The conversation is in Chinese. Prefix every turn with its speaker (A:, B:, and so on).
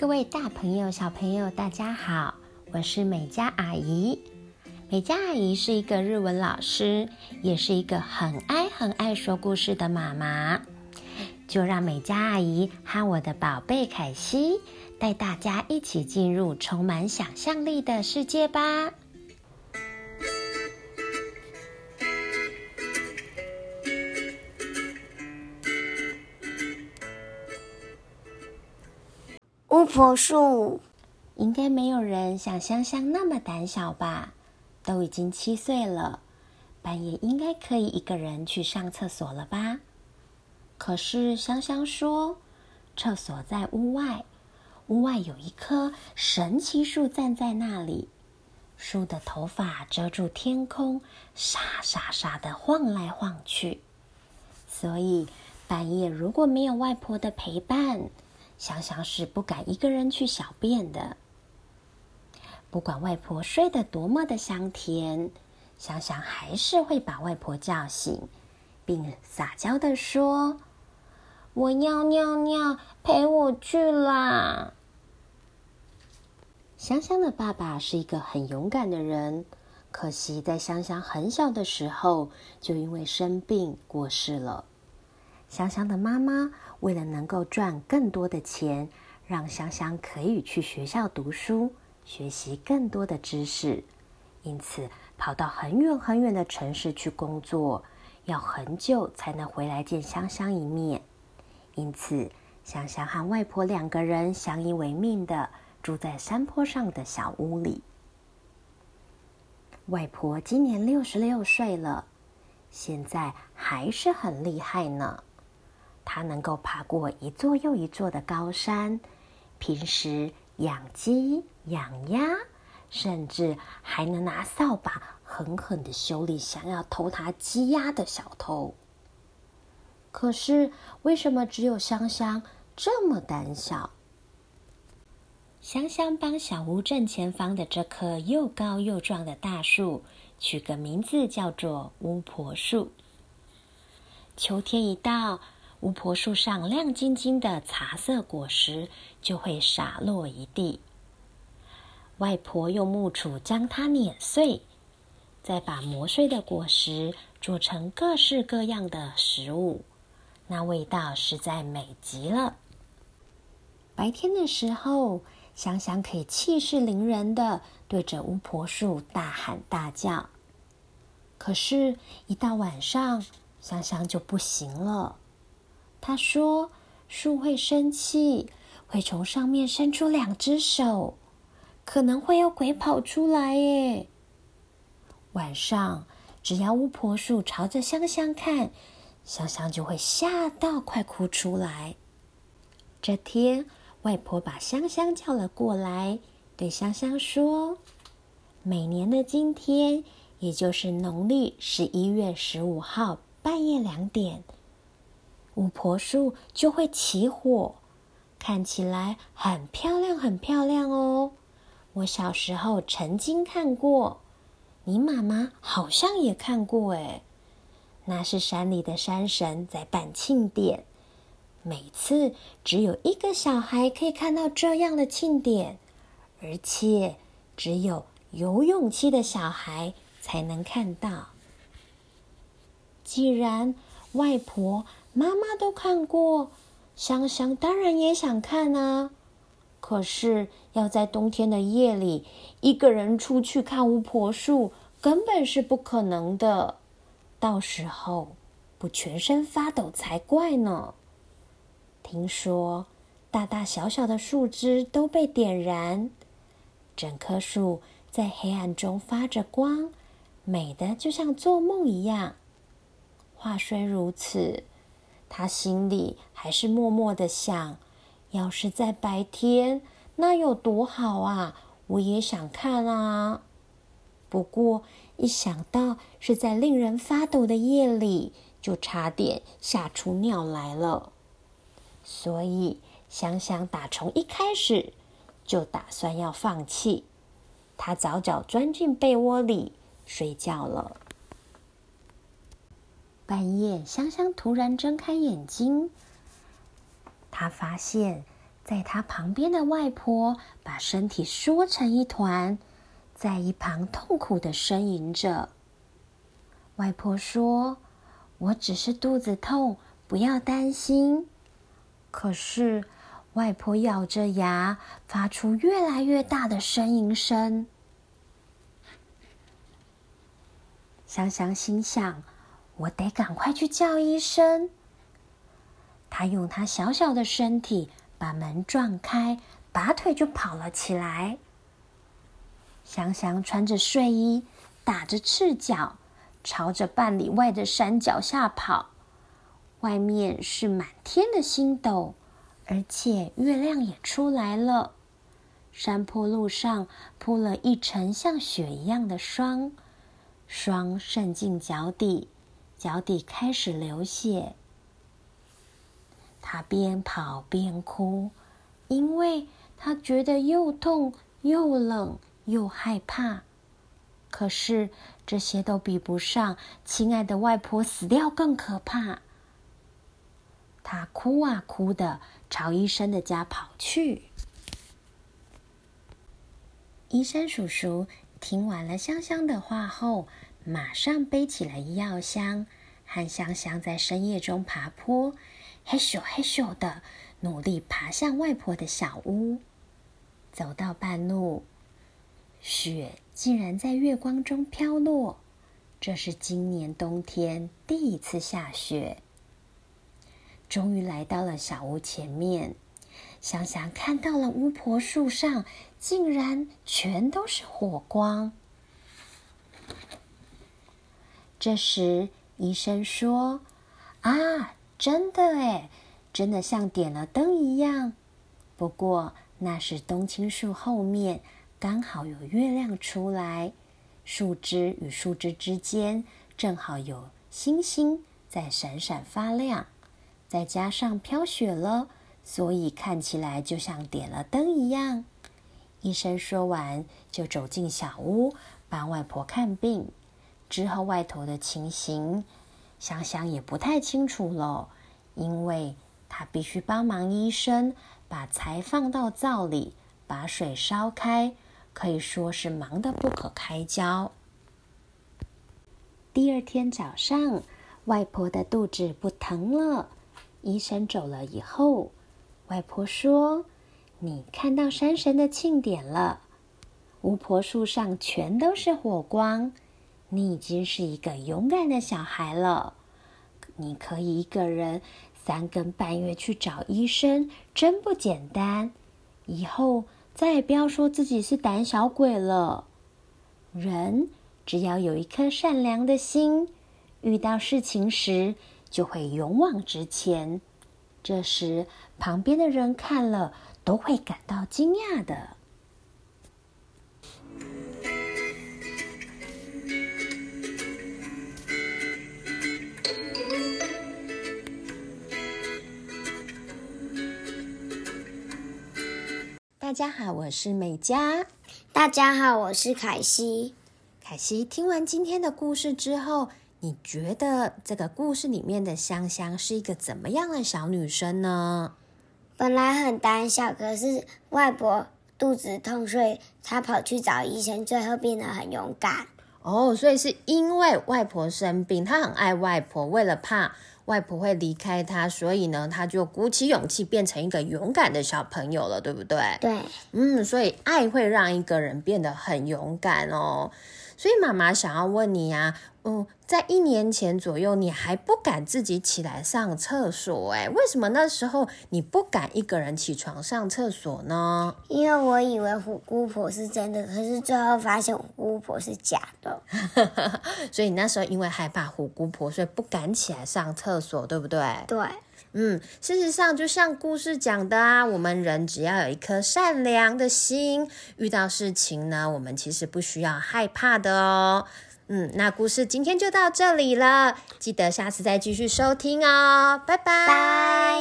A: 各位大朋友、小朋友，大家好，我是美嘉阿姨。美嘉阿姨是一个日文老师，也是一个很爱很爱说故事的妈妈。就让美嘉阿姨和我的宝贝凯西带大家一起进入充满想象力的世界吧。
B: 婆树，
A: 应该没有人像香香那么胆小吧？都已经七岁了，半夜应该可以一个人去上厕所了吧？可是香香说，厕所在屋外，屋外有一棵神奇树站在那里，树的头发遮住天空，沙沙沙的晃来晃去。所以半夜如果没有外婆的陪伴，香香是不敢一个人去小便的。不管外婆睡得多么的香甜，香香还是会把外婆叫醒，并撒娇的说：“我要尿尿，陪我去啦！”香香的爸爸是一个很勇敢的人，可惜在香香很小的时候就因为生病过世了。香香的妈妈为了能够赚更多的钱，让香香可以去学校读书，学习更多的知识，因此跑到很远很远的城市去工作，要很久才能回来见香香一面。因此，香香和外婆两个人相依为命的住在山坡上的小屋里。外婆今年六十六岁了，现在还是很厉害呢。他能够爬过一座又一座的高山，平时养鸡、养鸭，甚至还能拿扫把狠狠的修理想要偷他鸡鸭的小偷。可是，为什么只有香香这么胆小？香香帮小屋正前方的这棵又高又壮的大树取个名字，叫做巫婆树。秋天一到。巫婆树上亮晶晶的茶色果实就会洒落一地。外婆用木杵将它碾碎，再把磨碎的果实做成各式各样的食物，那味道实在美极了。白天的时候，香香可以气势凌人的对着巫婆树大喊大叫，可是，一到晚上，香香就不行了。他说：“树会生气，会从上面伸出两只手，可能会有鬼跑出来。”耶。晚上，只要巫婆树朝着香香看，香香就会吓到快哭出来。这天，外婆把香香叫了过来，对香香说：“每年的今天，也就是农历十一月十五号半夜两点。”巫婆树就会起火，看起来很漂亮，很漂亮哦。我小时候曾经看过，你妈妈好像也看过诶。那是山里的山神在办庆典，每次只有一个小孩可以看到这样的庆典，而且只有有勇气的小孩才能看到。既然外婆。妈妈都看过，香香当然也想看啊。可是要在冬天的夜里一个人出去看巫婆树，根本是不可能的。到时候不全身发抖才怪呢。听说大大小小的树枝都被点燃，整棵树在黑暗中发着光，美的就像做梦一样。话虽如此。他心里还是默默的想：要是在白天，那有多好啊！我也想看啊。不过一想到是在令人发抖的夜里，就差点吓出尿来了。所以香香打从一开始就打算要放弃，他早早钻进被窝里睡觉了。半夜，香香突然睁开眼睛，她发现，在她旁边的外婆把身体缩成一团，在一旁痛苦的呻吟着。外婆说：“我只是肚子痛，不要担心。”可是，外婆咬着牙，发出越来越大的呻吟声。香香心想：“我得赶快去叫医生。”他用他小小的身体。把门撞开，拔腿就跑了起来。香香穿着睡衣，打着赤脚，朝着半里外的山脚下跑。外面是满天的星斗，而且月亮也出来了。山坡路上铺了一层像雪一样的霜，霜渗进脚底，脚底开始流血。他边跑边哭，因为他觉得又痛又冷又害怕。可是这些都比不上亲爱的外婆死掉更可怕。他哭啊哭的，朝医生的家跑去。医生叔叔听完了香香的话后，马上背起了医药箱，和香香在深夜中爬坡。嘿咻嘿咻的，努力爬向外婆的小屋。走到半路，雪竟然在月光中飘落。这是今年冬天第一次下雪。终于来到了小屋前面，想想看到了巫婆树上竟然全都是火光。这时，医生说：“啊！”真的哎，真的像点了灯一样。不过那是冬青树后面刚好有月亮出来，树枝与树枝之间正好有星星在闪闪发亮，再加上飘雪了，所以看起来就像点了灯一样。医生说完，就走进小屋帮外婆看病。之后外头的情形。想想也不太清楚了，因为他必须帮忙医生把柴放到灶里，把水烧开，可以说是忙得不可开交。第二天早上，外婆的肚子不疼了。医生走了以后，外婆说：“你看到山神的庆典了，巫婆树上全都是火光。”你已经是一个勇敢的小孩了，你可以一个人三更半夜去找医生，真不简单。以后再也不要说自己是胆小鬼了。人只要有一颗善良的心，遇到事情时就会勇往直前。这时，旁边的人看了都会感到惊讶的。大家好，我是美嘉。
B: 大家好，我是凯西。
A: 凯西，听完今天的故事之后，你觉得这个故事里面的香香是一个怎么样的小女生呢？
B: 本来很胆小，可是外婆肚子痛，所以她跑去找医生，最后变得很勇敢。
A: 哦，所以是因为外婆生病，她很爱外婆，为了怕。外婆会离开她，所以呢，她就鼓起勇气变成一个勇敢的小朋友了，对不对？
B: 对，
A: 嗯，所以爱会让一个人变得很勇敢哦。所以妈妈想要问你呀，嗯，在一年前左右，你还不敢自己起来上厕所，哎，为什么那时候你不敢一个人起床上厕所呢？
B: 因为我以为虎姑婆是真的，可是最后发现虎姑婆是假的。
A: 所以你那时候因为害怕虎姑婆，所以不敢起来上厕所，对不对？
B: 对。
A: 嗯事实上就像故事讲的啊我们人只要有一颗善良的心遇到事情呢我们其实不需要害怕的哦。嗯那故事今天就到这里了记得下次再继续收听哦拜拜。